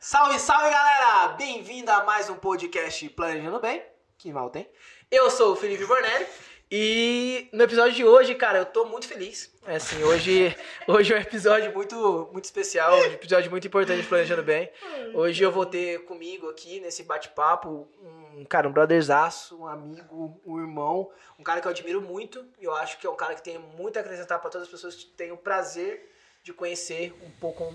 Salve, salve galera! Bem-vindo a mais um podcast Planejando Bem, que mal tem. Eu sou o Felipe Bornelli e no episódio de hoje, cara, eu tô muito feliz. É assim, hoje, hoje é um episódio muito, muito especial, um episódio muito importante de Planejando Bem. Hoje eu vou ter comigo aqui nesse bate-papo um cara, um brotherzaço, um amigo, um irmão, um cara que eu admiro muito e eu acho que é um cara que tem muito a acrescentar para todas as pessoas que têm o prazer de conhecer um pouco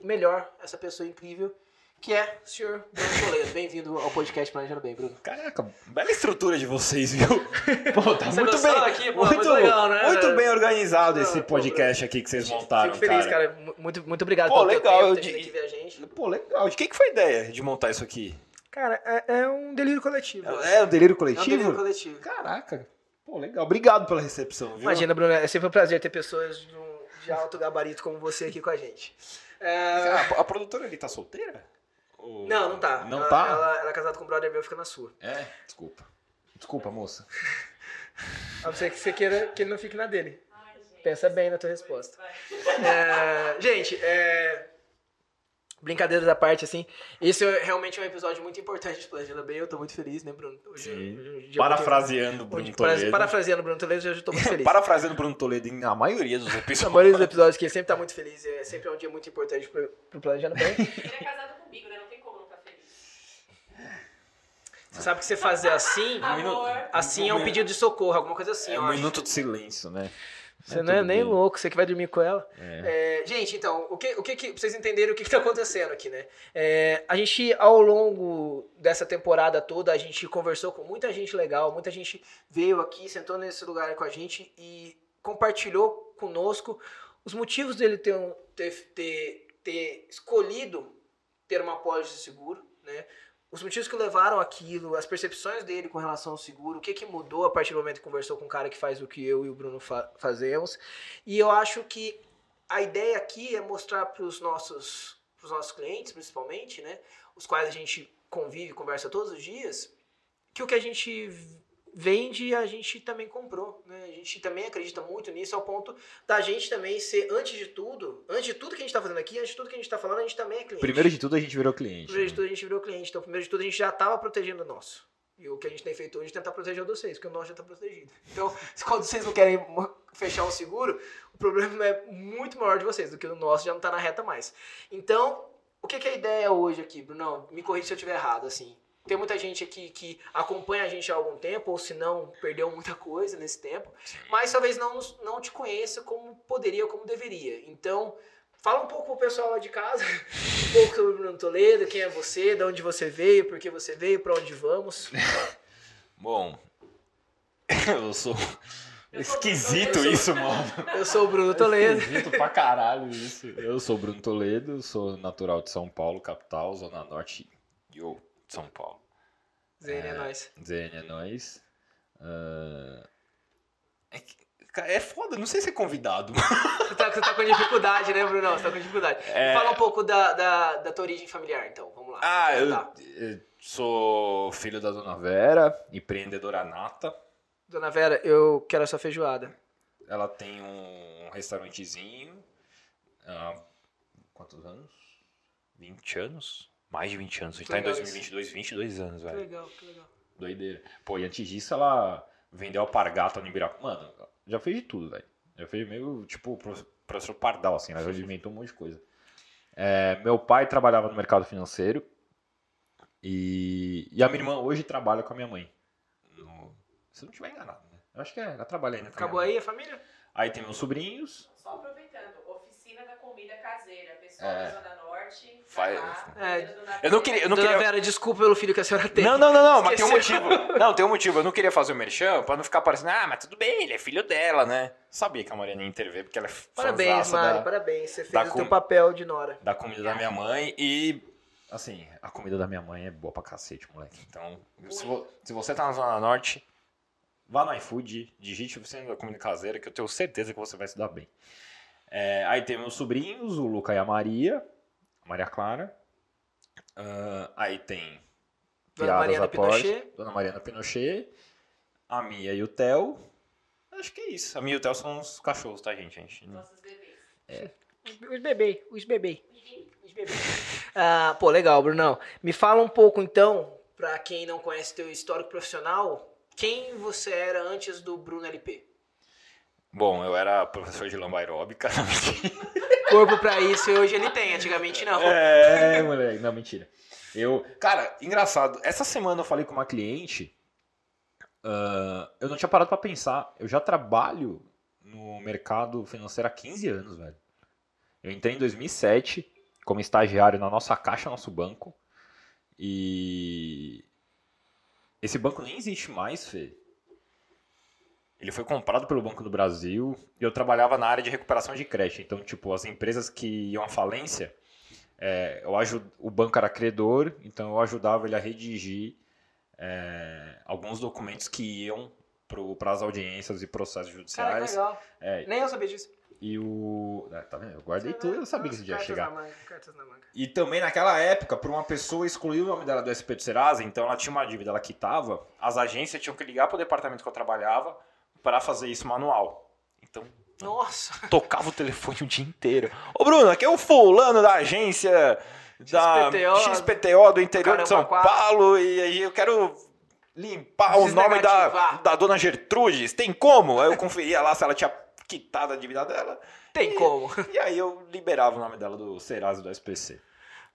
melhor essa pessoa incrível que é o senhor Bruno Toledo. Bem-vindo ao podcast Planejando Bem, Bruno. Caraca, bela estrutura de vocês, viu? Pô, tá Você muito bem. aqui? Pô, muito, muito legal, né? muito bem organizado esse podcast aqui que vocês montaram, Fico feliz, cara. cara. Mu- Muito, muito obrigado Pô, pelo teu legal, tempo, de- aqui ver a gente. Pô, legal. De quem que foi a ideia de montar isso aqui? Cara, é, é um delírio coletivo. É um delírio É um coletivo? delírio coletivo. Caraca. Pô, legal. Obrigado pela recepção, viu? Imagina, Bruno, é sempre um prazer ter pessoas de, um- de alto gabarito como você aqui com a gente. É, Ah, a produtora ali tá solteira? Ou- Não, não tá. Não ela, tá? Ela, ela é casada com um brother meu, fica na sua. É, desculpa. Desculpa, moça. A não ser que você queira que ele não fique na dele. Pensa bem na tua resposta. É, gente, é, brincadeiras à parte, assim, esse é realmente um episódio muito importante de Planejando Bem, eu tô muito feliz, né, Bruno? Hoje, Sim. hoje é dia Parafraseando Bruno hoje, Toledo. Parafraseando Bruno Toledo, hoje eu tô muito feliz. Parafraseando Bruno Toledo em a maioria dos A episódios. maioria dos episódios que ele sempre tá muito feliz, é sempre um dia muito importante pro, pro Planejando Bem. Ele é casado comigo, né? Não tem como não ficar feliz. Você sabe que você fazer assim, Amor. assim é um pedido de socorro, alguma coisa assim, É um acho. minuto de silêncio, né? Você não é nem bem. louco, você que vai dormir com ela. É. É, gente, então, o que, o que, que pra vocês entenderem o que, que tá acontecendo aqui, né? É, a gente, ao longo dessa temporada toda, a gente conversou com muita gente legal, muita gente veio aqui, sentou nesse lugar com a gente e compartilhou conosco os motivos dele ter, ter, ter, ter escolhido ter uma apólice de seguro, né? Os motivos que levaram aquilo, as percepções dele com relação ao seguro, o que, que mudou a partir do momento que conversou com um cara que faz o que eu e o Bruno fa- fazemos. E eu acho que a ideia aqui é mostrar para os nossos, nossos clientes, principalmente, né, os quais a gente convive e conversa todos os dias, que o que a gente vende a gente também comprou. Né? A gente também acredita muito nisso, ao ponto da gente também ser, antes de tudo, antes de tudo que a gente está fazendo aqui, antes de tudo que a gente está falando, a gente também é cliente. Primeiro de tudo, a gente virou cliente. Primeiro de tudo, a gente virou cliente. Então, primeiro de tudo, a gente já estava protegendo o nosso. E o que a gente tem feito hoje é tentar proteger o de vocês, porque o nosso já está protegido. Então, se- quando vocês não querem fechar um seguro, o problema é muito maior de vocês do que o nosso já não está na reta mais. Então, o que, que é a ideia hoje aqui, Brunão? Me corrija se eu estiver errado, assim. Tem muita gente aqui que acompanha a gente há algum tempo, ou se não, perdeu muita coisa nesse tempo, mas talvez não, não te conheça como poderia, como deveria. Então, fala um pouco pro pessoal lá de casa, um pouco sobre o Bruno Toledo, quem é você, de onde você veio, por que você veio, para onde vamos. Bom, eu sou. Esquisito isso, mano. Eu sou o Bruno Toledo. Esquisito pra caralho isso. Eu sou Bruno Toledo, sou natural de São Paulo, capital, Zona Norte yo, São Paulo. Zene, é nóis. ZN é nóis. Ah, É, que- é foda, não sei se é convidado. Você tá, você tá com dificuldade, né, Bruno? Você tá com dificuldade. É. Fala um pouco da, da, da tua origem familiar, então. Vamos lá. Ah, eu, eu sou filho da Dona Vera, empreendedora nata. Dona Vera, eu quero a sua feijoada. Ela tem um restaurantezinho. há quantos anos? 20 anos? Mais de 20 anos. A gente tá em Legal 2022, 22 anos, Que velho. legal, que legal. Doideira. Pô, e antes disso ela vendeu alpargata no Ibirapuera. Mano, já fez de tudo, velho. Já fez meio, tipo, pro- professor Pardal, assim. Ela já inventou um monte de coisa. É, meu pai trabalhava no mercado financeiro. E, e a minha irmã hoje trabalha com a minha mãe. No- se eu não estiver enganado, né? Eu acho que é, ela trabalha ainda Acabou aí a família? Aí tem meus sobrinhos. Só aproveitando, oficina da comida caseira. Pessoal É. da Zona Norte. Faz- lá, É. Eu não queria. Eu não Dona queria... Vera, desculpa pelo filho que a senhora tem. Não, não, não, não, mas tem um motivo. Não, tem um motivo. Eu não queria fazer o merchan pra não ficar parecendo, ah, mas tudo bem, ele é filho dela, né? Sabia que a Mariana ia intervir, porque ela é Parabéns, Mari, da, parabéns. Você fez o teu com- papel de Nora. da comida da minha mãe e, assim, a comida da minha mãe é boa pra cacete, moleque. Então, se, vo- se você tá na Zona Norte, vá no iFood, digite oficina da comida caseira, que eu tenho certeza que você vai se dar bem. É, aí tem meus sobrinhos, o Luca e a Maria, Maria Clara. Ah, aí tem Dona Mariana Pinochet. Dona Mariana Pinochet, a Mia e o Theo. Acho que é isso. A Mia e o Theo são os cachorros, tá, gente? A gente não- Nossos bebês. Os bebês, os bebês. Os bebês. Ah, pô, legal, Brunão. Me fala um pouco então, pra quem não conhece teu histórico profissional, quem você era antes do Bruno LP? Bom, eu era professor de lamba aeróbica. Corpo pra isso e hoje ele tem, antigamente não. É, moleque. Não, mentira. Eu, cara, engraçado. Essa semana eu falei com uma cliente. ah, eu não tinha parado pra pensar. Eu já trabalho no mercado financeiro há 15 anos, velho. Eu entrei em 2007 como estagiário na nossa caixa, nosso banco. E esse banco nem existe mais, Fê. Ele foi comprado pelo Banco do Brasil e eu trabalhava na área de recuperação de crédito. Então, tipo, as empresas que iam à falência, é, eu ajud... o banco era credor, então eu ajudava ele a redigir é, alguns documentos que iam para as audiências e processos Cara, judiciais. legal. É, Nem eu sabia disso. e o. é, tá vendo? Eu guardei tudo, eu sabia que dia ia chegar. na manga, cartas na manga. E também naquela época, para uma pessoa excluir o nome dela do SP do Serasa, então ela tinha uma dívida, ela quitava, as agências tinham que ligar para o departamento que eu trabalhava para fazer isso manual. Então, Nossa. tocava o telefone o dia inteiro. Ô Bruno, aqui é o fulano da agência da XPTO, XPTO do interior de São Caramba, quatro. Paulo e aí eu quero limpar o nome da, da dona Gertrudes. Tem como? Aí eu conferia lá se ela tinha quitado a dívida dela. Tem como. E aí eu liberava o nome dela do Serasa e do SPC.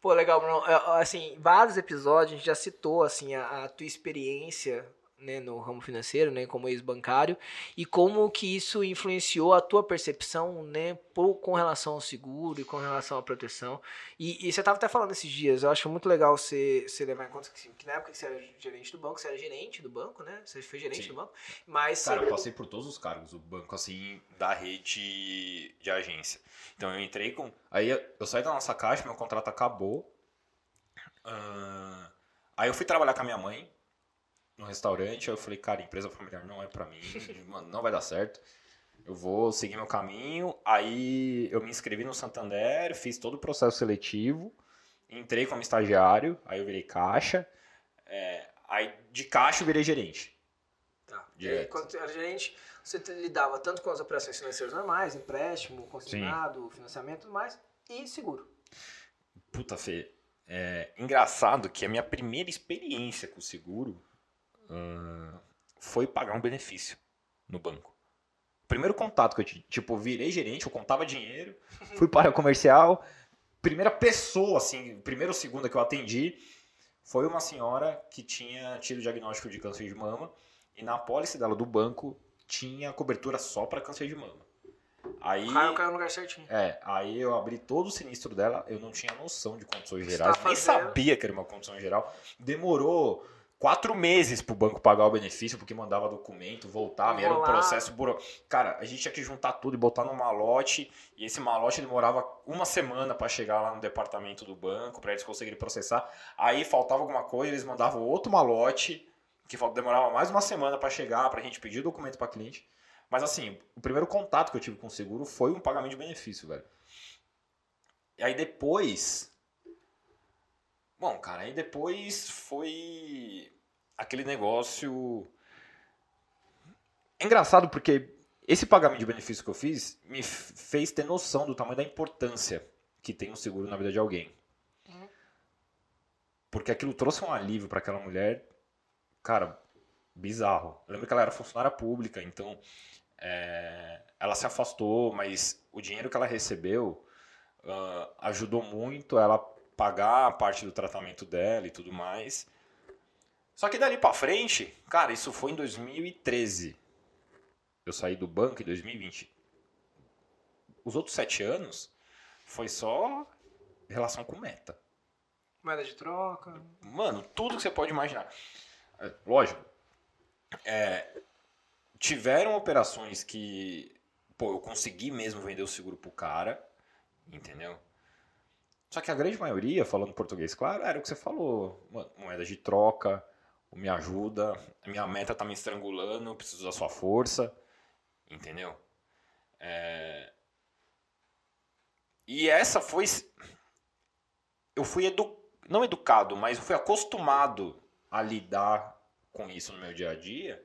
Pô, legal, Bruno. É, Assim, vários episódios a gente já citou assim a, a tua experiência né, no ramo financeiro, né, como ex-bancário, e como que isso influenciou a tua percepção, né, por, com relação ao seguro e com relação à proteção. E, e você estava até falando esses dias, eu acho muito legal você, você levar em conta que, que na época que você era gerente do banco, você era gerente do banco, né? Você foi gerente Sim. do banco, mas Cara, você- eu passei por todos os cargos do banco, assim, da rede de agência. Então eu entrei com. Aí eu saí da nossa caixa, meu contrato acabou. Ah, aí eu fui trabalhar com a minha mãe no restaurante. Aí eu falei, cara, empresa familiar não é pra mim, mano, não vai dar certo. Eu vou seguir meu caminho. Aí eu me inscrevi no Santander, fiz todo o processo seletivo, entrei como estagiário, aí eu virei caixa. É, aí de caixa eu virei gerente. Tá. E Direto. quando você era gerente, você lidava tanto com as operações financeiras normais, empréstimo, consignado, financiamento e tudo mais, e seguro. Puta, Fê, é engraçado que a minha primeira experiência com o seguro foi pagar um benefício no banco. Primeiro contato que eu tive, tipo, virei gerente, eu contava dinheiro, fui para o comercial, primeira pessoa, assim, primeira ou segunda que eu atendi foi uma senhora que tinha tido diagnóstico de câncer de mama e na apólice dela do banco tinha cobertura só para câncer de mama. Aí, raio caiu no lugar certinho. é, aí eu abri todo o sinistro dela, eu não tinha noção de condições gerais, tá nem sabia que era uma condição geral. Demorou quatro meses pro banco pagar o benefício, porque mandava documento, voltava, e era um processo buro... Cara, a gente tinha que juntar tudo e botar num malote, e esse malote demorava uma semana para chegar lá no departamento do banco, para eles conseguirem processar. Aí faltava alguma coisa, eles mandavam outro malote, que demorava mais uma semana para chegar, pra gente pedir o documento para cliente. Mas assim, o primeiro contato que eu tive com o seguro foi um pagamento de benefício, velho. E aí depois. Bom, cara, aí depois foi aquele negócio. É engraçado porque esse pagamento de benefício que eu fiz me fez ter noção do tamanho da importância que tem um seguro na vida de alguém. Uhum. Porque aquilo trouxe um alívio para aquela mulher, cara, bizarro. Eu lembro que ela era funcionária pública, então é, ela se afastou, mas o dinheiro que ela recebeu ah, ajudou muito ela pagar a parte do tratamento dela e tudo mais. Só que dali pra frente, cara, isso foi em 2013. Eu saí do banco em 2020. Os outros sete anos foi só relação com meta. Moeda de troca. Mano, tudo que você pode imaginar. É, Lógico. é, tiveram operações que, pô, eu consegui mesmo vender o seguro pro cara, entendeu? Só que a grande maioria, falando português, claro, era o que você falou. Mano, moeda de troca, me ajuda, minha meta tá me estrangulando, preciso da sua força, entendeu? É, E essa foi. Eu fui edu... não educado, mas eu fui acostumado a lidar com isso no meu dia a dia.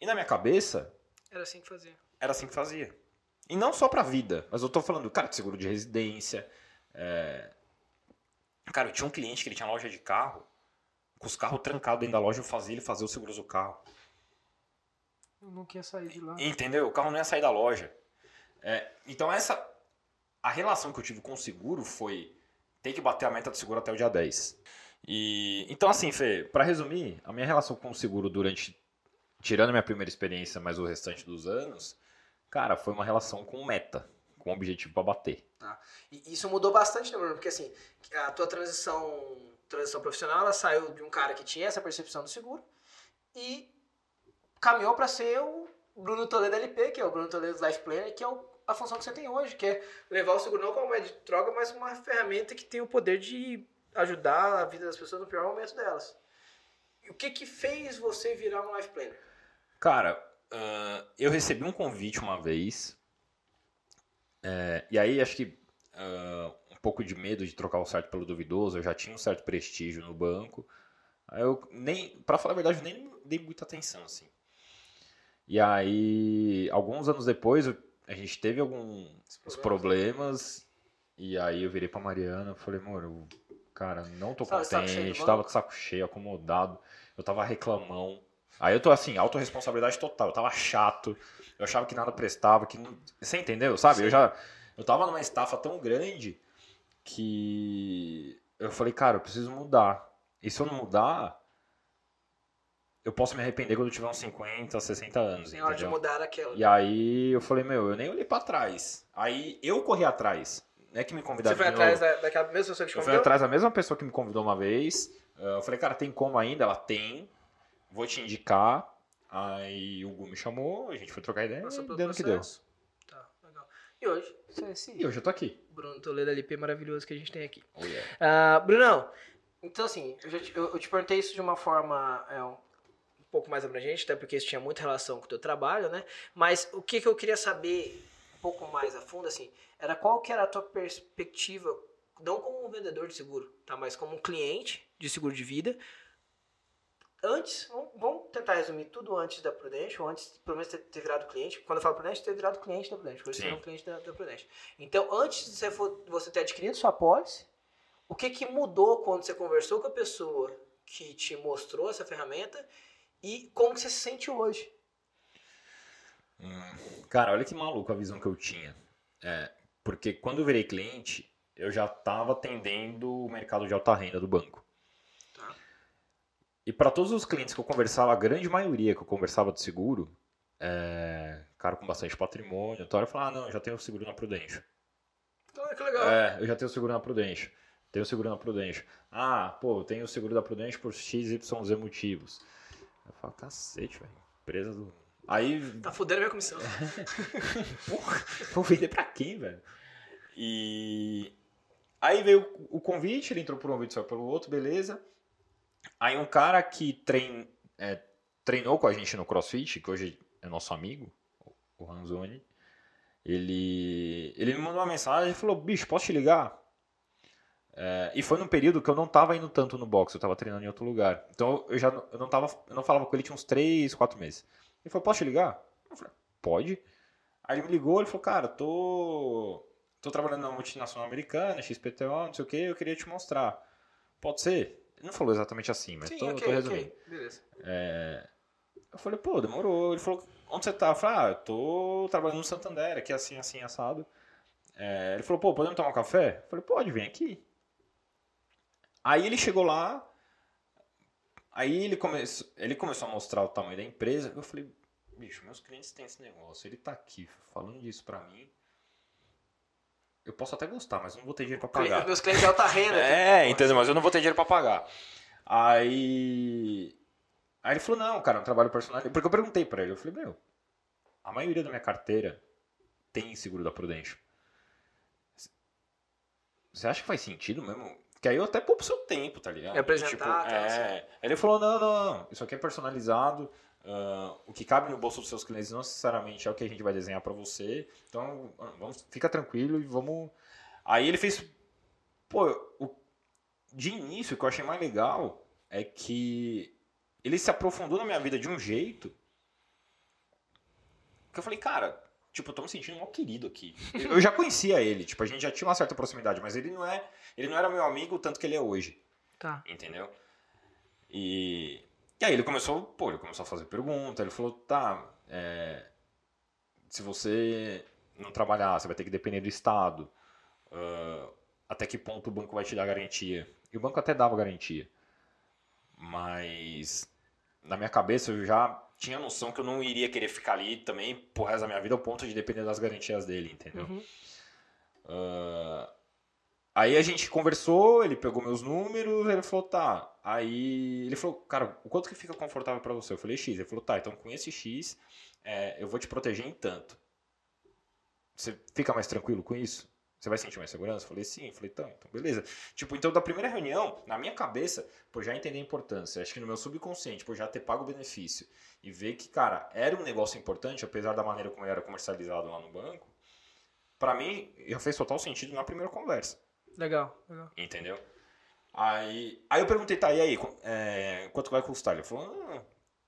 E na minha cabeça, Era assim que fazia. era assim que fazia. E não só pra vida, mas eu tô falando, cara, de seguro de residência, é, Cara, eu tinha um cliente que ele tinha loja de carro, com os carros trancados dentro da loja, eu fazia ele fazer o seguro do carro. Eu não queria sair de lá. Entendeu? O carro não ia sair da loja. É, então essa a relação que eu tive com o seguro foi ter que bater a meta do seguro até o dia 10. E então assim, Fê, para resumir, a minha relação com o seguro durante tirando a minha primeira experiência, mas o restante dos anos, cara, foi uma relação com meta, com objetivo para bater. E isso mudou bastante, né, Bruno? Porque assim, a tua transição, transição profissional, ela saiu de um cara que tinha essa percepção do seguro e caminhou para ser o Bruno Toledo LP, que é o Bruno Toledo Life Planner, que é o- a função que você tem hoje, que é levar o seguro não como uma de troca, mas uma ferramenta que tem o poder de ajudar a vida das pessoas no pior momento delas. E o que que fez você virar um Life Planner? Cara, ah, eu recebi um convite uma vez. É, e aí acho que ah, um pouco de medo de trocar o certo pelo duvidoso. Eu já tinha um certo prestígio no banco. Aí eu nem, para falar a verdade, eu nem dei muita atenção assim. E aí, alguns anos depois, a gente teve alguns problemas. E aí eu virei pra Mariana e falei, amor, eu, cara, não tô do contente, tava de saco cheio, acomodado. Eu tava reclamão. Aí eu tô assim, autorresponsabilidade total. Eu tava chato. Eu achava que nada prestava, que não... Você entendeu, sabe? Sim. Eu já eu tava numa estafa tão grande que eu falei, cara, eu preciso mudar. E se eu não mudar, eu posso me arrepender quando eu tiver uns 50, 60 anos, Tem hora de mudar aquela. E aí eu falei, meu, eu nem olhei pra trás. Aí eu corri atrás. Não é que me convidaram Você foi atrás da, daquela mesma pessoa que te Eu fui convidou? atrás da mesma pessoa que me convidou uma vez. Uh, Eu falei, cara, tem como ainda? Ela tem. Vou te indicar. Aí o Gu me chamou, a gente foi trocar ideia Passou e deu no que deu. Tá, legal. E hoje, você é esse E hoje eu tô aqui. Bruno Toledo LP maravilhoso que a gente tem aqui. Oh, yeah. Ah, Brunão, então assim, eu, já te, eu, eu te perguntei isso de uma forma é, um, um pouco mais abrangente, até porque isso tinha muita relação com o teu trabalho, né? Mas o que, que eu queria saber um pouco mais a fundo, assim, era qual que era a tua perspectiva, não como um vendedor de seguro, tá? Mas como um cliente de seguro de vida. Antes, vamos, tentar resumir tudo antes da Prudential, antes, pelo menos, ter, ter virado cliente. Quando eu falo Prudential, ter virado cliente da Prudential. Hoje você é um cliente da, da Prudential. Então, antes de você, for, você ter adquirido sua pólice, o que, que mudou quando você conversou com a pessoa que te mostrou essa ferramenta e como que você se sente hoje? Hum, Cara, olha que maluco a visão que eu tinha. É, porque quando eu virei cliente, eu já tava atendendo o mercado de alta renda do banco. Tá. E para todos os clientes que eu conversava, a grande maioria que eu conversava de seguro, é, cara com bastante patrimônio, então eu falava, ah, não, eu já tenho seguro na Prudential. Então, que legal. É, eu já tenho seguro na Prudential. Tenho seguro na Prudential. Ah, pô, eu tenho seguro da Prudential por XYZ motivos. Eu falo, cacete, velho. Empresa do. Aí. Tá fudendo minha comissão. Porra, vou vender pra quem, velho? E. Aí veio o convite, ele entrou por um vídeo só pelo outro, beleza. Aí um cara que trein, é, treinou com a gente no CrossFit, que hoje é nosso amigo, o Ranzoni, ele, ele me mandou uma mensagem e falou, bicho, posso te ligar? É, e foi num período que eu não tava indo tanto no boxe, eu tava treinando em outro lugar. Então eu já eu não, tava, eu não falava com ele tinha uns 3, 4 meses. Ele falou, posso te ligar? Eu falei, pode. Aí ele me ligou, ele falou, cara, tô, tô trabalhando numa multinacional americana, XPTO, não sei o que, eu queria te mostrar. Pode ser? Ele não falou exatamente assim, mas Sim, tô, ok, tô resumindo. ok. Beleza. É, eu falei, pô, demorou. Ele falou, onde você tá? Eu falei, ah, eu tô trabalhando no Santander, aqui assim, assim, assado. É, ele falou, pô, podemos tomar um café? Eu falei, pode, vem aqui. Aí ele chegou lá, aí ele, come... ele começou a mostrar o tamanho da empresa. Eu falei, bicho, meus clientes têm esse negócio, ele tá aqui falando disso pra mim. Eu posso até gostar, mas não vou ter dinheiro pra pagar. Meus clientes de alta renda. É, entendeu? Mas eu não vou ter dinheiro pra pagar. Aí. Aí ele falou: não, cara, é um trabalho personalizado. Porque eu perguntei pra ele: eu falei, meu, a maioria da minha carteira tem seguro da Prudential. Você acha que faz sentido mesmo? Que aí eu até poupo seu tempo, tá ligado? Apresentar, Tipo, tal, é. Aí Ele falou: não, não, não, isso aqui é personalizado. Ah, o que cabe no bolso dos seus clientes não necessariamente é o que a gente vai desenhar pra você. Então, ah, vamos, fica tranquilo e vamos. Aí ele fez. Pô, o, de início, o que eu achei mais legal é que ele se aprofundou na minha vida de um jeito que eu falei, cara, Tipo, eu tô me sentindo mal querido aqui. Eu já conhecia ele, tipo, a gente já tinha uma certa proximidade, mas ele não é. Ele não era meu amigo tanto que ele é hoje. Tá. Entendeu? E. E aí ele começou, pô, ele começou a fazer pergunta, ele falou, tá, é, se você não trabalhar, você vai ter que depender do Estado. ah, até que ponto o banco vai te dar garantia? E o banco até dava garantia. Mas na minha cabeça eu já tinha noção que eu não iria querer ficar ali também pro resto da minha vida ao ponto de depender das garantias dele, entendeu? Uhum. Ah, aí a gente conversou, ele pegou meus números, ele falou, tá. Aí ele falou, cara, o quanto que fica confortável pra você? Eu falei, X. Ele falou, tá, então com esse X é, eu vou te proteger em tanto. Você fica mais tranquilo com isso? Você vai sentir mais segurança? Eu falei, sim. Eu falei, então, então, beleza. Tipo, então da primeira reunião, na minha cabeça, por já entender a importância, acho que no meu subconsciente, por já ter pago o benefício e ver que, cara, era um negócio importante, apesar da maneira como ele era comercializado lá no banco, pra mim já fez total sentido na primeira conversa. Legal, legal. Entendeu? Aí, aí eu perguntei, tá, e aí, é, quanto vai custar? Ele falou, ah,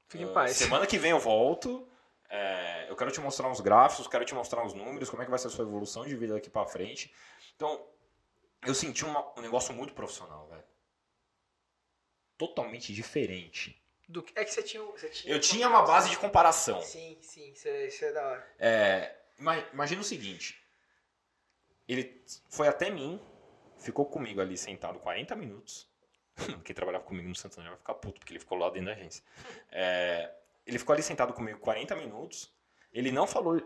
Fique em paz. semana que vem eu volto, é, eu quero te mostrar uns gráficos, quero te mostrar uns números, como é que vai ser a sua evolução de vida daqui pra frente. Então, eu senti uma- um negócio muito profissional, velho. Totalmente diferente. Do que- É que você tinha. Você tinha Eu tinha uma base de comparação. Sim, sim, isso é, isso é da hora. É, ima- imagina o seguinte. Ele foi até mim, ficou comigo ali sentado 40 minutos. Quem trabalhava comigo no Santander vai ficar puto, porque ele ficou lá dentro da agência. É, ele ficou ali sentado comigo 40 minutos. Ele não falou,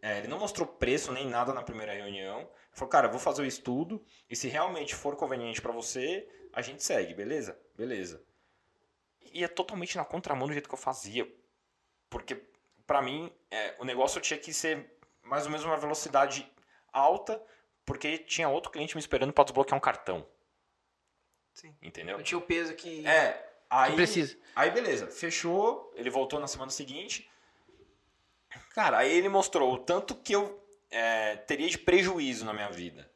é, ele não mostrou preço nem nada na primeira reunião. Ele falou, cara, vou fazer o estudo e se realmente for conveniente pra você, a gente segue, beleza? Beleza. E é totalmente na contramão do jeito que eu fazia. Porque, pra mim, é, o negócio tinha que ser mais ou menos uma velocidade alta, porque tinha outro cliente me esperando pra desbloquear um cartão. Sim. Entendeu? Não tinha o peso que, É, aí, que precisa. aí beleza, fechou, ele voltou na semana seguinte. Cara, aí ele mostrou o tanto que eu é, teria de prejuízo na minha vida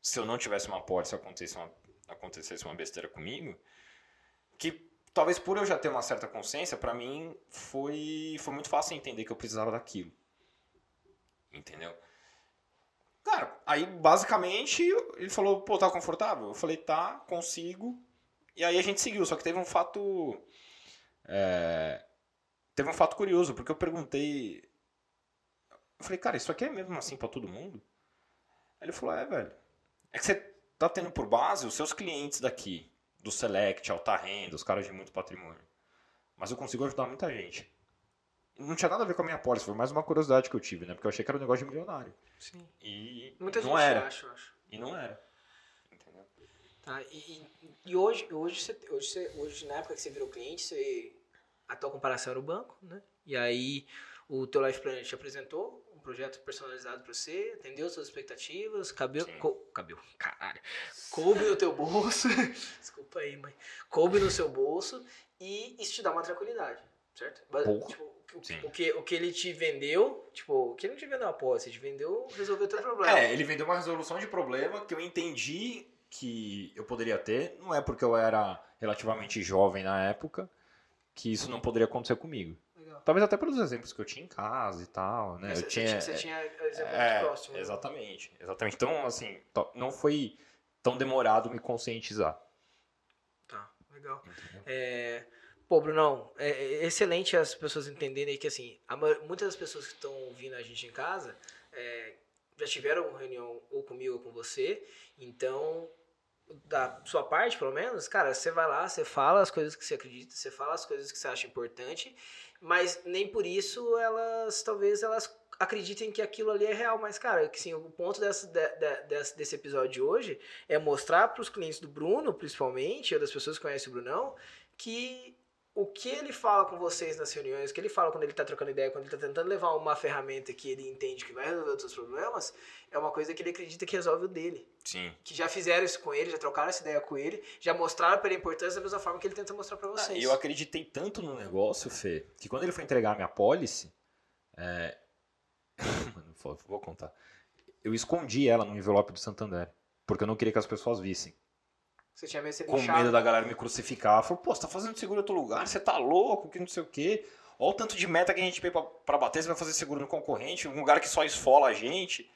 se eu não tivesse uma pólice acontecesse uma, acontecesse uma besteira comigo, que talvez por eu já ter uma certa consciência, pra mim foi, foi muito fácil entender que eu precisava daquilo. Entendeu? Cara, aí basicamente ele falou, pô, tá confortável? Eu falei, tá, consigo. E aí a gente seguiu, só que teve um fato. é, teve um fato curioso, porque eu perguntei. Eu falei, cara, isso aqui é mesmo assim pra todo mundo? Ele falou, é, velho. É que você tá tendo por base os seus clientes daqui, do Select, alta renda, os caras de muito patrimônio. Mas eu consigo ajudar muita gente. Não tinha nada a ver com a minha pólice, foi mais uma curiosidade que eu tive, né? Porque eu achei que era um negócio de milionário. Sim. E Muita não gente era. acha, eu acho. E não era. Entendeu? Tá? E, e- hoje, hoje, você, hoje, você, hoje, na época que você virou cliente, você, a tua comparação era o banco, né? E aí o teu Life Planner te apresentou um projeto personalizado para você, atendeu suas expectativas, cabeu, Sim. co, cabeu, caralho, coube no teu bolso, desculpa aí, mãe, coube no seu bolso e isso te dá uma tranquilidade, certo? Porra. Tipo, Sim. o que, o que ele te vendeu, tipo, o que ele não te vendeu a posse, ele te vendeu resolver o teu problema. É, ele vendeu uma resolução de problema que eu entendi que eu poderia ter. Não é porque eu era relativamente jovem na época que isso não poderia acontecer comigo. Legal. Talvez até pelos exemplos que eu tinha em casa e tal, né? Você, eu você tinha, você tinha é, muito próximo. né? exatamente, exatamente. Então, assim, não foi tão demorado me conscientizar. Tá, legal. É, pô, Brunão, é, é excelente as pessoas entenderem que, assim, a muitas das pessoas que estão ouvindo a gente em casa é, já tiveram uma reunião ou comigo ou com você, então, da sua parte, pelo menos, cara, você vai lá, você fala as coisas que você acredita, você fala as coisas que você acha importante, mas nem por isso elas, talvez, elas acreditem que aquilo ali é real, mas, cara, que, assim, o ponto dessa, de- de- desse episódio de hoje é mostrar para os clientes do Bruno, principalmente, ou das pessoas que conhecem o Brunão, que o que ele fala com vocês nas reuniões, o que ele fala quando ele está trocando ideia, quando ele está tentando levar uma ferramenta que ele entende que vai resolver os seus problemas, é uma coisa que ele acredita que resolve o dele. Sim. Que já fizeram isso com ele, já trocaram essa ideia com ele, já mostraram para ele a importância da mesma forma que ele tenta mostrar para Ah, vocês. e eu acreditei tanto no negócio, Fê, que quando ele foi entregar a minha pólice, é... Vou contar. Eu escondi ela no envelope do Santander, porque eu não queria que as pessoas vissem. Você tinha medo de ser Com medo da galera me crucificar. Falou, pô, você tá fazendo seguro em outro lugar, você tá louco, que não sei o quê. Olha o tanto de meta que a gente tem pra, pra bater, você vai fazer seguro no concorrente, um lugar que só esfola a gente.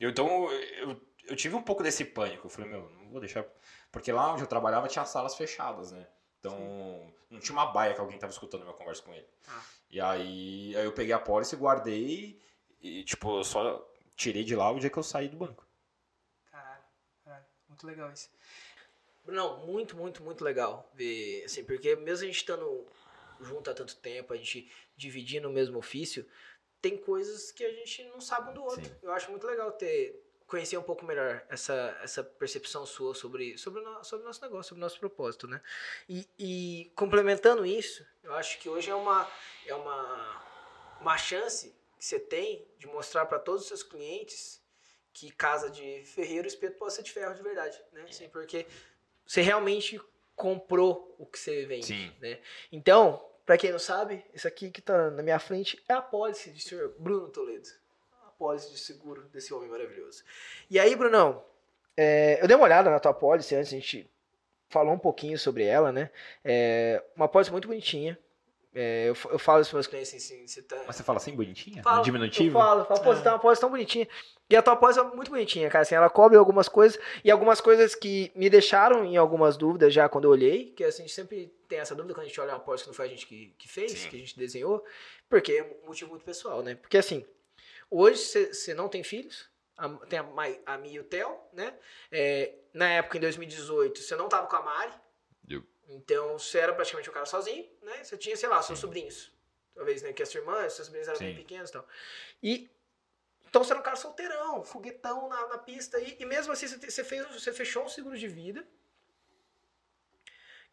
Eu, então, eu, eu tive um pouco desse pânico. Eu falei, meu, não vou deixar. Porque lá onde eu trabalhava tinha salas fechadas, né? Então, não tinha uma baia que alguém tava escutando minha conversa com ele. Ah. E aí, aí eu peguei a pólice, guardei e, tipo, eu só tirei de lá o dia que eu saí do banco. Caralho, caralho, muito legal isso. Não, muito, muito, muito legal ver, assim, porque mesmo a gente estando junto há tanto tempo, a gente dividindo o mesmo ofício, tem coisas que a gente não sabe um do outro. Sim. Eu acho muito legal ter conhecer um pouco melhor essa, essa percepção sua sobre, sobre, o sobre o nosso negócio, sobre o nosso propósito, né? E, e complementando isso, eu acho que hoje é uma, é uma, uma chance que você tem de mostrar para todos os seus clientes que casa de ferreiro, espeto pode ser de ferro de verdade, né? Assim, porque você realmente comprou o que você vende, Sim. né? Então, para quem não sabe, isso aqui que tá na minha frente é a pólice de senhor Bruno Toledo. A pólice de seguro desse homem maravilhoso. E aí, Brunão, é, eu dei uma olhada na tua pólice antes, a gente falou um pouquinho sobre ela, né? É, uma pólice muito bonitinha. É, eu, eu falo isso para meus clientes assim, você tá... Mas você fala assim, bonitinha? Falo, no diminutivo? Eu falo, falo, pô, você tá uma pólice tão bonitinha. E a tua pólice é muito bonitinha, cara. Assim, ela cobre algumas coisas. E algumas coisas que me deixaram em algumas dúvidas já quando eu olhei. Que assim, a gente sempre tem essa dúvida quando a gente olha uma pólice que não foi a gente que, que fez, Sim. que a gente desenhou. Porque é um motivo muito pessoal, né? Porque assim, hoje você- não tem filhos. a- tem a, Mai- a Mi e o Theo, né? É, na época, em 2018, você não tava com a Mari. Então, você era praticamente um cara sozinho, né? Você tinha, sei lá, seus sobrinhos. Talvez, né? Que a sua irmã, seus sobrinhos eram bem Sim. pequenos e tal. E então você era um cara solteirão, foguetão na, na pista. E, e mesmo assim você, você fez, você fechou um seguro de vida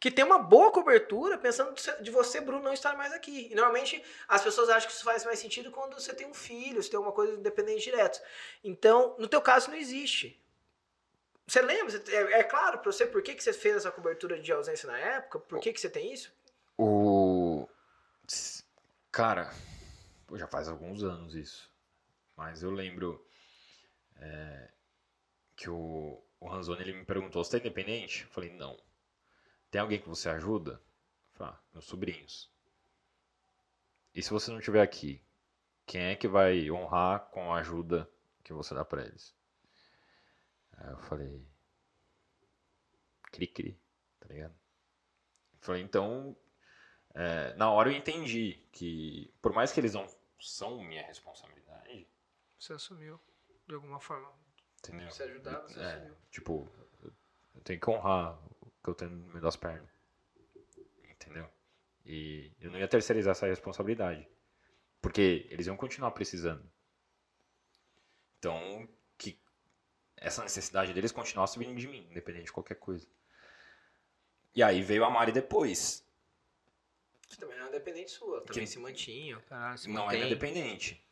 que tem uma boa cobertura, pensando de você- de você, Bruno, não estar mais aqui. E normalmente as pessoas acham que isso faz mais sentido quando você tem um filho, você tem uma coisa independente direto. Então, no teu caso, não existe. Você lembra? É, é claro pra você por que, que você fez essa cobertura de ausência na época? Por que, que você tem isso? O. Cara, já faz alguns anos isso. Mas eu lembro é, que o, o Ranzoni ele me perguntou: você tá independente? Eu falei: não. Tem alguém que você ajuda? Eu falei: ah, meus sobrinhos. E se você não estiver aqui, quem é que vai honrar com a ajuda que você dá pra eles? Aí eu falei: cri-cri, tá ligado? Eu falei: então é, na hora eu entendi que, por mais que eles não são minha responsabilidade, Você assumiu, de alguma forma. entendeu? Você ajudar, você É, assumiu. tipo, eu tenho que honrar o que eu tenho no meio das pernas. Entendeu? E eu não ia terceirizar essa responsabilidade. Porque eles iam continuar precisando. Então, essa necessidade deles continuasse vindo de mim, independente de qualquer coisa. E aí veio a Mari depois. Que também não é dependente sua, também Que- se mantinha, caralho, se não é mantém. independente.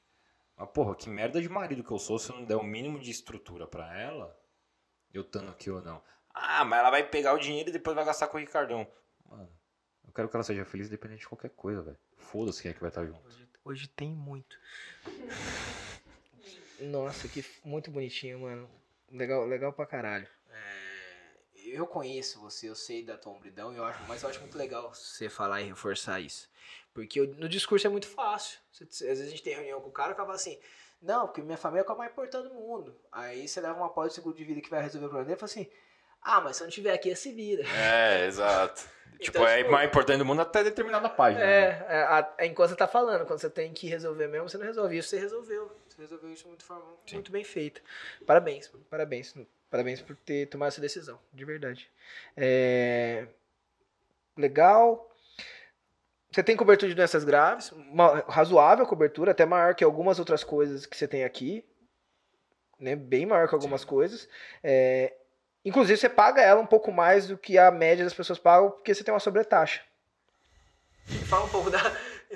Mas, porra, que merda de marido que eu sou se eu não der o mínimo de estrutura pra ela, eu estando aqui ou não. Ah, mas ela vai pegar o dinheiro e depois vai gastar com o Ricardão. Mano, eu quero que ela seja feliz independente de qualquer coisa, velho. Foda-se quem é que vai estar junto. Hoje, hoje tem muito. Nossa, que muito bonitinho, mano. Legal, legal pra caralho. É, eu conheço você, eu sei da tua hombridão, eu acho, mas eu acho muito legal você falar e reforçar isso. Porque eu- no discurso é muito fácil. Você- às vezes a gente tem reunião com o cara e o cara fala assim, não, porque minha família é a mais importante do mundo. Aí você leva uma pólice de seguro de vida que vai resolver o problema e fala assim, ah, mas se eu não tiver aqui, se vira. É, exato. tipo, Então, é tipo- mais importante do mundo até determinada página. né? É, é, a- é enquanto você tá falando, quando você tem que resolver mesmo, você não resolve. Isso você resolveu. Você resolveu isso muito, forma, Sim. muito bem feita. Parabéns, parabéns. Parabéns por ter tomado essa decisão, de verdade. É, Legal. Você tem cobertura de doenças graves, uma razoável cobertura, até maior que algumas outras coisas que você tem aqui. Né? Bem maior que algumas coisas. É, Inclusive, você paga ela um pouco mais do que a média das pessoas pagam, porque você tem uma sobretaxa. Fala um pouco da.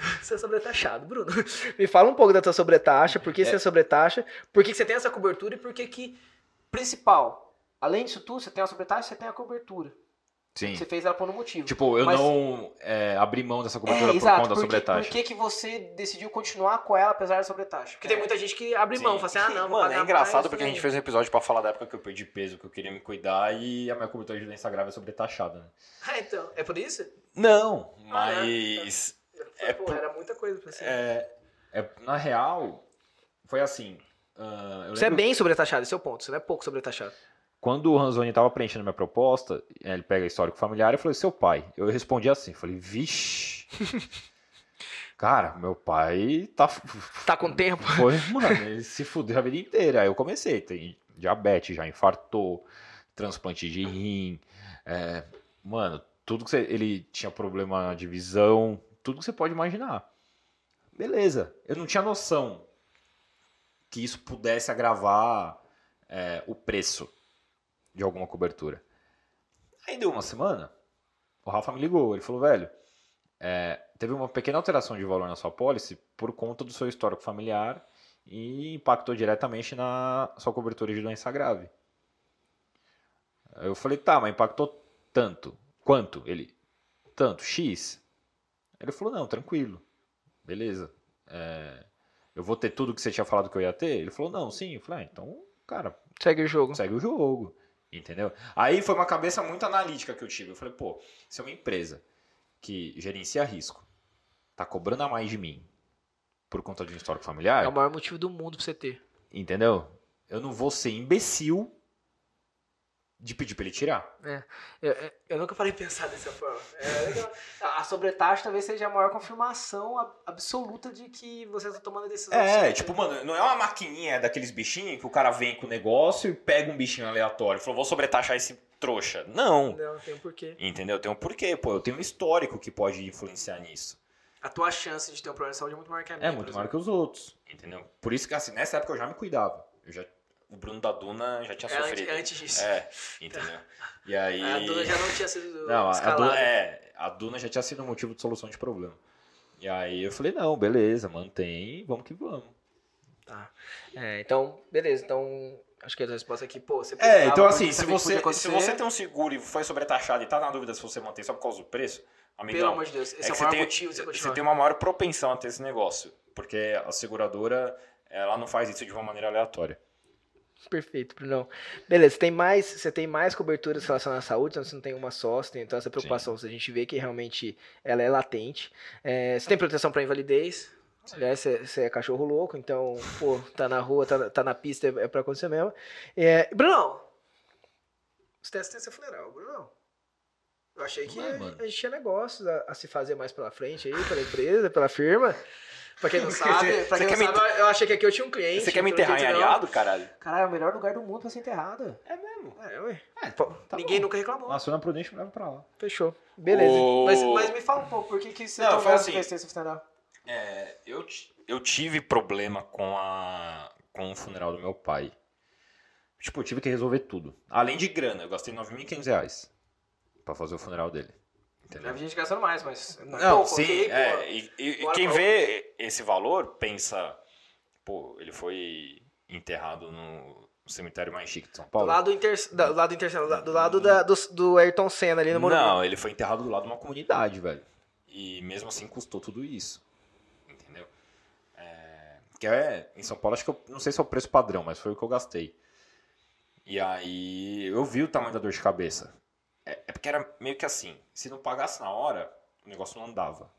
Você é sobretaxado, Bruno. Me fala um pouco da tua sobretaxa, por que você é sobretaxa, por que que você tem essa cobertura e por que que. Principal, além disso tudo, você tem a sobretaxa você tem a cobertura. Sim. Você fez ela por um motivo. Tipo, eu Mas- não é, abri mão dessa cobertura é, por exato. conta da Por sobretaxa. por que, que você decidiu continuar com ela apesar da sobretaxa? Porque tem muita gente que abre mão, fala assim, ah, não, vou Mano, é engraçado porque a gente fez um episódio pra falar da época que eu perdi peso, que eu queria me cuidar e a minha cobertura de doença grave é sobretaxada, né? Ah, então, é por isso? Não, Ah, é? É Pô, por- era muita coisa pra ser. É, é, na real, foi assim. eu Você é bem sobretaxado, esse é o ponto. Você não é pouco sobretaxado. Quando o Ranzoni tava preenchendo minha proposta, ele pega histórico familiar e falou: seu pai. Eu respondi assim: falei, vixe. Cara, meu pai tá. Tá com tempo? Foi, mano, ele se fudeu a vida inteira. Aí eu comecei, tem diabetes, já infartou, transplante de rim. é, mano, tudo que você. Ele tinha problema de visão, tudo que você pode imaginar. Beleza, eu não tinha noção que isso pudesse agravar é, o preço de alguma cobertura. Aí deu uma semana, o Rafa me ligou, ele falou, velho, é, teve uma pequena alteração de valor na sua pólice por conta do seu histórico familiar e impactou diretamente na sua cobertura de doença grave. Eu falei, tá, mas impactou tanto. Quanto? Ele, tanto, X. Ele falou, não, tranquilo, beleza. É, eu vou ter tudo que você tinha falado que eu ia ter? Ele falou, não, sim. Eu falei, ah, então, cara, Segue o jogo. segue o jogo. Entendeu? Aí foi uma cabeça muito analítica que eu tive. Eu falei, pô, se é uma empresa que gerencia risco, tá cobrando a mais de mim por conta de um histórico familiar, É o maior motivo do mundo pra você ter. entendeu? Eu não vou ser imbecil de pedir pra ele tirar. Eu, eu- eu nunca de pensar dessa forma. É legal. A sobretaxa talvez seja a maior confirmação absoluta de que você tá tomando a decisão É, certa. tipo, mano, não é uma maquininha daqueles bichinhos que o cara vem com o negócio e pega um bichinho aleatório. Falou, vou sobretaxar esse trouxa. Não. Não, tem um porquê. Entendeu? Tem um porquê, pô. Eu tenho um histórico que pode influenciar nisso. A tua chance de ter um problema de saúde é muito maior que a minha. É muito maior que os outros, entendeu? Por isso que, assim, nessa época eu já me cuidava. Eu já, o Bruno da Duna já tinha. É, sofrido. antes, disso. É, entendeu? E aí... A Duna já não tinha sido Não, a, a escalada. Duna, é, a Duna já tinha sido motivo de solução de problema. E aí eu falei, não, beleza, mantém, vamos que vamos. Tá. É, então, beleza. Então, acho que a resposta aqui, pô, você É, então assim, se você, se você tem um seguro e foi sobretaxado e tá na dúvida se você mantém só por causa do preço, amigão, Pelo amor de Deus, esse é é, o maior tem- motivo de você você tem uma maior propensão a ter esse negócio. Porque a seguradora, ela não faz isso de uma maneira aleatória. Perfeito, Brunão. Beleza, você tem mais, você tem mais coberturas relacionadas à saúde, então você não tem uma só, você tem então essa preocupação, a gente vê que realmente ela é latente. É, você tem proteção para invalidez, aliás, você, você é cachorro louco, então, pô, tá na rua, tá, tá na pista, é, é pra acontecer mesmo. É, Brunão, os testes têm ser funeral, Brunão. Eu achei que é, a gente tinha negócios a, a se fazer mais pela frente aí, pela empresa, pela firma. Pra quem não sabe, pra quem não me sabe, eu achei que aqui eu tinha um cliente. Você quer me pelo enterrar areado, caralho? Caralho, é o melhor lugar do mundo pra ser enterrado. É mesmo. É, ué. É, Pô, tá Ninguém bom. nunca reclamou. Nasceu na Prudente, me leva pra lá. Fechou. Beleza. O- Mas, mas me fala um pouco, por que, que você Não, foi essa assim. funeral? É, eu, eu tive problema com a com o funeral do meu pai. Tipo, eu tive que resolver tudo. Além de grana, eu gastei 9.500 reais pra fazer o funeral dele. Já Entendeu? vi gente gastando mais, mas. Não, Pouco, sim, ok, pô. é, e, e- e Bora quem vê esse valor pensa, pô, ele foi enterrado no cemitério mais chique de São Do Paulo. lado, inter... do lado, inter... do lado da- do, do Ayrton Senna ali no Morumbi. Não, ele foi enterrado do lado de uma comunidade, velho. E mesmo assim custou tudo isso. Entendeu? É, que é, em São Paulo, acho que eu não sei se é o preço padrão, mas foi o que eu gastei. E aí eu vi o tamanho da dor de cabeça. É, é porque era meio que assim, se não pagasse na hora, o negócio não andava.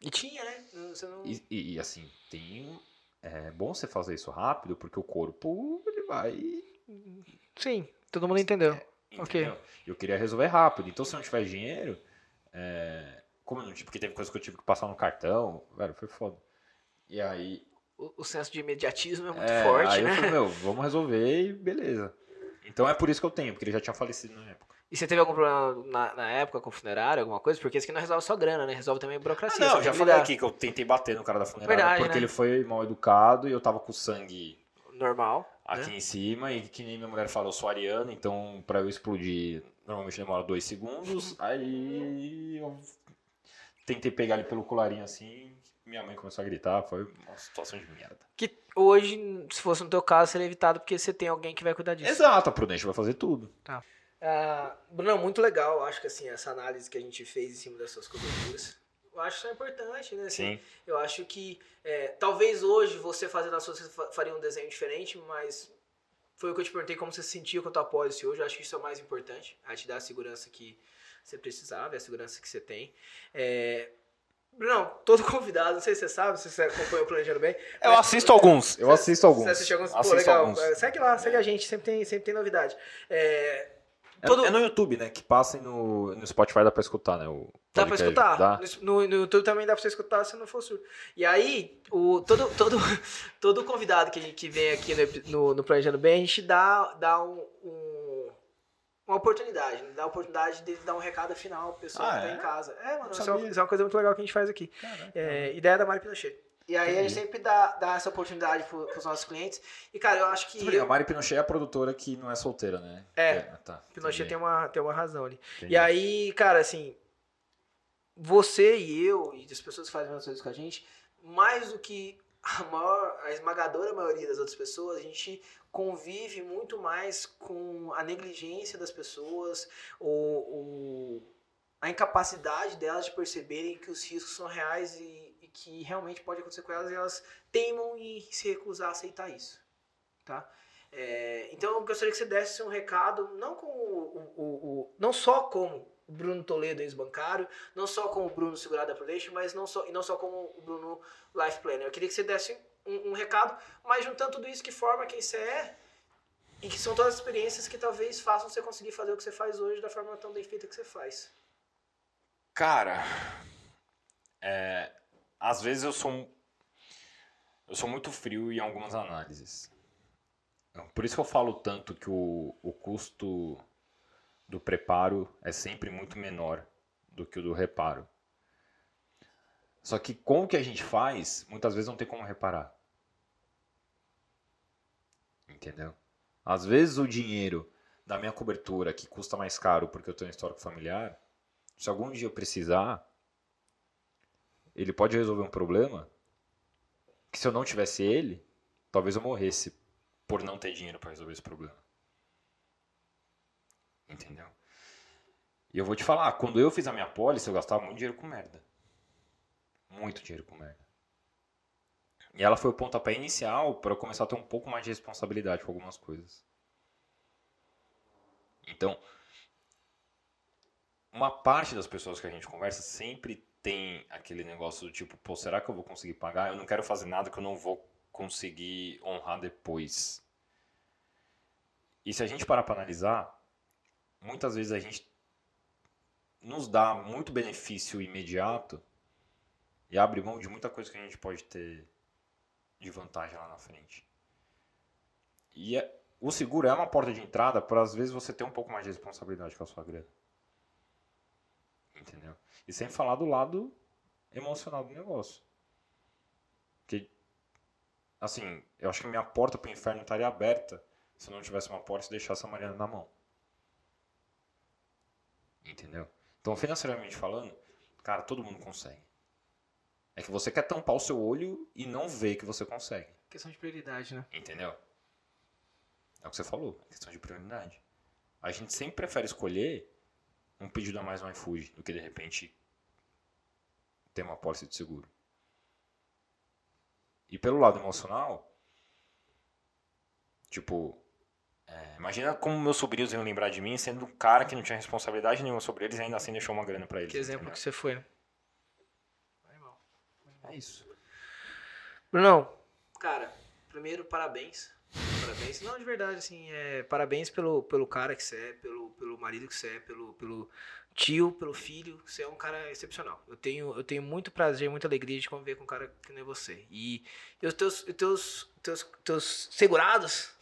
E tinha, né? Você não... E, e- e, assim, tem. É bom você fazer isso rápido, porque o corpo ele vai. Sim, todo mundo entendeu. Ok. Entendeu? Eu queria resolver rápido. Então, se eu não tiver dinheiro, é, como eu não tive, porque teve coisa que eu tive que passar no cartão, velho, foi foda. E aí. O, o senso de imediatismo é muito é, forte, aí né? eu falei, meu, vamos resolver e beleza. Então é por isso que eu tenho, porque ele já tinha falecido na época. E você teve algum problema na, na época com o funerário, alguma coisa? Porque isso aqui não resolve só grana, né? Resolve também burocracia. Ah, não, você já falei aqui que eu tentei bater no cara da funerária Verdade, porque né? ele foi mal educado e eu tava com sangue Normal. aqui né? em cima e que nem minha mulher falou, eu sou ariano, então pra eu explodir normalmente demora dois segundos. Aí eu tentei pegar ele pelo colarinho assim, minha mãe começou a gritar, foi uma situação de merda. Que hoje, se fosse no teu caso, seria evitado porque você tem alguém que vai cuidar disso. Exato, a Prudente vai fazer tudo. Ah, Bruno, muito legal. Acho que assim, essa análise que a gente fez em cima das suas coberturas. Eu acho que isso é importante, né? Assim, Sim. Eu acho que é, talvez hoje você fazendo a sua, você fa- faria um desenho diferente, mas foi o que eu te perguntei como você se sentia com a tua policy hoje. Eu acho que isso é o mais importante, a te dar a segurança que você precisava, a segurança que você tem. É, Brunão, todo convidado, não sei se você sabe, se você acompanha o Planejando Bem. Eu mas- assisto alguns. Eu assisto alguns. Você assiste alguns? Pô, Assisto legal. alguns. É, Segue lá, segue a gente, sempre tem, sempre tem novidade. É, É- todo- É, no YouTube, né? Que passem no, no Spotify dá pra escutar, né? O Dá pra escutar. Dá. No, no YouTube também dá pra você escutar se não for surdo. E aí, o, todo, todo, todo convidado que, que vem aqui no, no, no Planejando Bem, a gente dá, dá um, um- uma oportunidade. né? Dá a oportunidade de dar um recado final pro pessoal Ah, que tá é? em casa. É, mano, é, isso é uma coisa muito legal que a gente faz aqui. Caraca. É, ideia da Mari Pinochet. E aí a gente Entendi. sempre dá, dá essa oportunidade pro, pros nossos clientes. E, cara, eu acho que. A Mari Pinochet é a produtora que não é solteira, né? É. tá. Pinochet entendi, tem uma, tem uma razão ali. entendi. E aí, cara, assim, você e eu, e as pessoas que fazem as coisas com a gente, mais do que a maior, a esmagadora maioria das outras pessoas, a gente convive muito mais com a negligência das pessoas, ou, ou a incapacidade delas de perceberem que os riscos são reais e, que realmente pode acontecer com elas e elas teimam em se recusar a aceitar isso, tá? É, então eu gostaria que você desse um recado, não com o, o- o- não só como o Bruno Toledo, ex-bancário, não só como o Bruno Segurado da Playstation, mas não só, e não só como o Bruno Life Planner. Eu queria que você desse um, um recado, mas juntando tudo isso que forma quem você é e que são todas as experiências que talvez façam você conseguir fazer o que você faz hoje da forma tão bem feita que você faz. Cara, é, às vezes eu sou eu sou muito frio em algumas análises. Por isso que eu falo tanto que o, o custo do preparo é sempre muito menor do que o do reparo. Só que com o que a gente faz, muitas vezes não tem como reparar. Entendeu? Às vezes o dinheiro da minha cobertura, que custa mais caro porque eu tenho um histórico familiar, se algum dia eu precisar, ele pode resolver um problema que se eu não tivesse ele, talvez eu morresse por não ter dinheiro para resolver esse problema. Entendeu? E eu vou te falar, quando eu fiz a minha pólice, eu gastava muito dinheiro com merda. Muito dinheiro com merda. E ela foi o pontapé inicial para eu começar a ter um pouco mais de responsabilidade com algumas coisas. Então, uma parte das pessoas que a gente conversa sempre tem aquele negócio do tipo, pô, será que eu vou conseguir pagar? Eu não quero fazer nada que eu não vou conseguir honrar depois. E se a gente parar para analisar, muitas vezes a gente nos dá muito benefício imediato e abre mão de muita coisa que a gente pode ter de vantagem lá na frente. E é- o seguro é uma porta de entrada para às vezes você ter um pouco mais de responsabilidade com a sua grana. Entendeu? E sem falar do lado emocional do negócio. Que, assim, eu acho que minha porta para o inferno estaria aberta se eu não tivesse uma porta e deixasse a Mariana na mão. Entendeu? Então, financeiramente falando, cara, todo mundo consegue. É que você quer tampar o seu olho e não vê que você consegue. Questão de prioridade, né? Entendeu? É o que você falou, é questão de prioridade. A gente sempre prefere escolher um pedido a mais no iFood do que de repente ter uma pólice de seguro. E pelo lado emocional, tipo, é, imagina como meus sobrinhos iam lembrar de mim sendo um cara que não tinha responsabilidade nenhuma sobre eles e ainda assim deixou uma grana pra eles. Que exemplo entendeu? que você foi, né? É isso. Brunão, cara, primeiro, parabéns. Parabéns. Não, de verdade, assim, é, parabéns pelo, pelo cara que você é, pelo, pelo marido que você é, pelo, pelo tio, pelo filho. Você é um cara excepcional. Eu tenho, eu tenho muito prazer, muita alegria de conviver com um cara que nem você. E, e os teus, teus, teus, teus segurados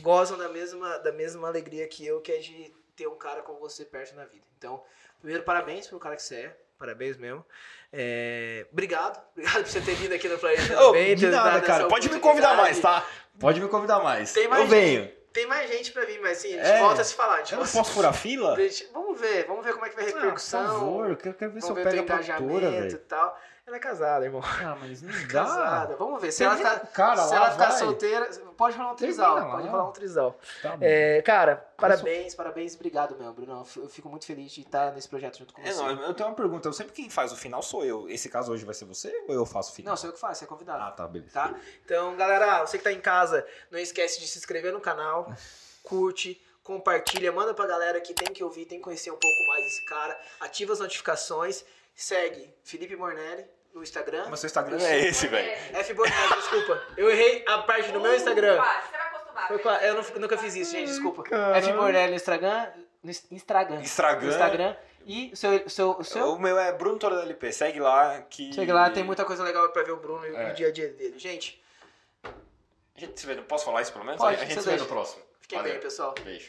gozam da mesma, da mesma alegria que eu, que é de ter um cara como você perto na vida. Então, primeiro, parabéns pelo cara que você é. Parabéns mesmo. É, obrigado. Obrigado por você ter vindo aqui no Planeta também. de nada, cara. Pode me convidar mais, tá? Pode me convidar mais. Tem mais Eu venho. Tem mais gente pra vir, mas sim, a gente É. volta a se falar. A gente Eu não volta- posso furar fila? gente- Vamos ver, vamos ver como é que vai a repercussão. Ah, por favor, eu quero, ver se eu pego a produtora, engajamento e velho. tal. Ela é casada, irmão. Ah, mas não dá. Casada. Vamos ver. Se ela ficar, o cara se lá, ela ficar vai. solteira, pode rolar um trisal. Pode rolar um trisal. Tá bom. É, cara, parabéns, parabéns. Obrigado mesmo, Bruno. Eu fico muito feliz de estar nesse projeto junto com É, você. não, eu tenho uma pergunta. Eu sempre quem faz o final sou eu. Esse caso hoje vai ser você ou eu faço o final? Não, sou eu que faço, você é convidado. Ah, tá, beleza. tá? Então, galera, você que tá em casa, não esquece de se inscrever no canal, curte, compartilha, manda pra galera que tem que ouvir, tem que conhecer um pouco mais esse cara, ativa as notificações segue Felipe Bornelli no Instagram. Mas seu Instagram é esse, velho. F Bornelli, desculpa. Eu errei a parte do meu Instagram. Quase, você vai acostumar. Foi qua- Eu não- nunca fiz isso, gente, desculpa. caralho. F Bornelli no Instagram. No Ins- Instagram. Instagram. No Instagram. E o seu, o seu, seu O meu é Bruno Toro da LP. Segue lá que. Chega lá, tem muita coisa legal pra ver o Bruno e É. o dia a dia dele. Gente, A gente se vê. Posso falar isso pelo menos? Pode, a gente se vê deixa. no próximo. fiquem Valeu. bem, pessoal. Beijo.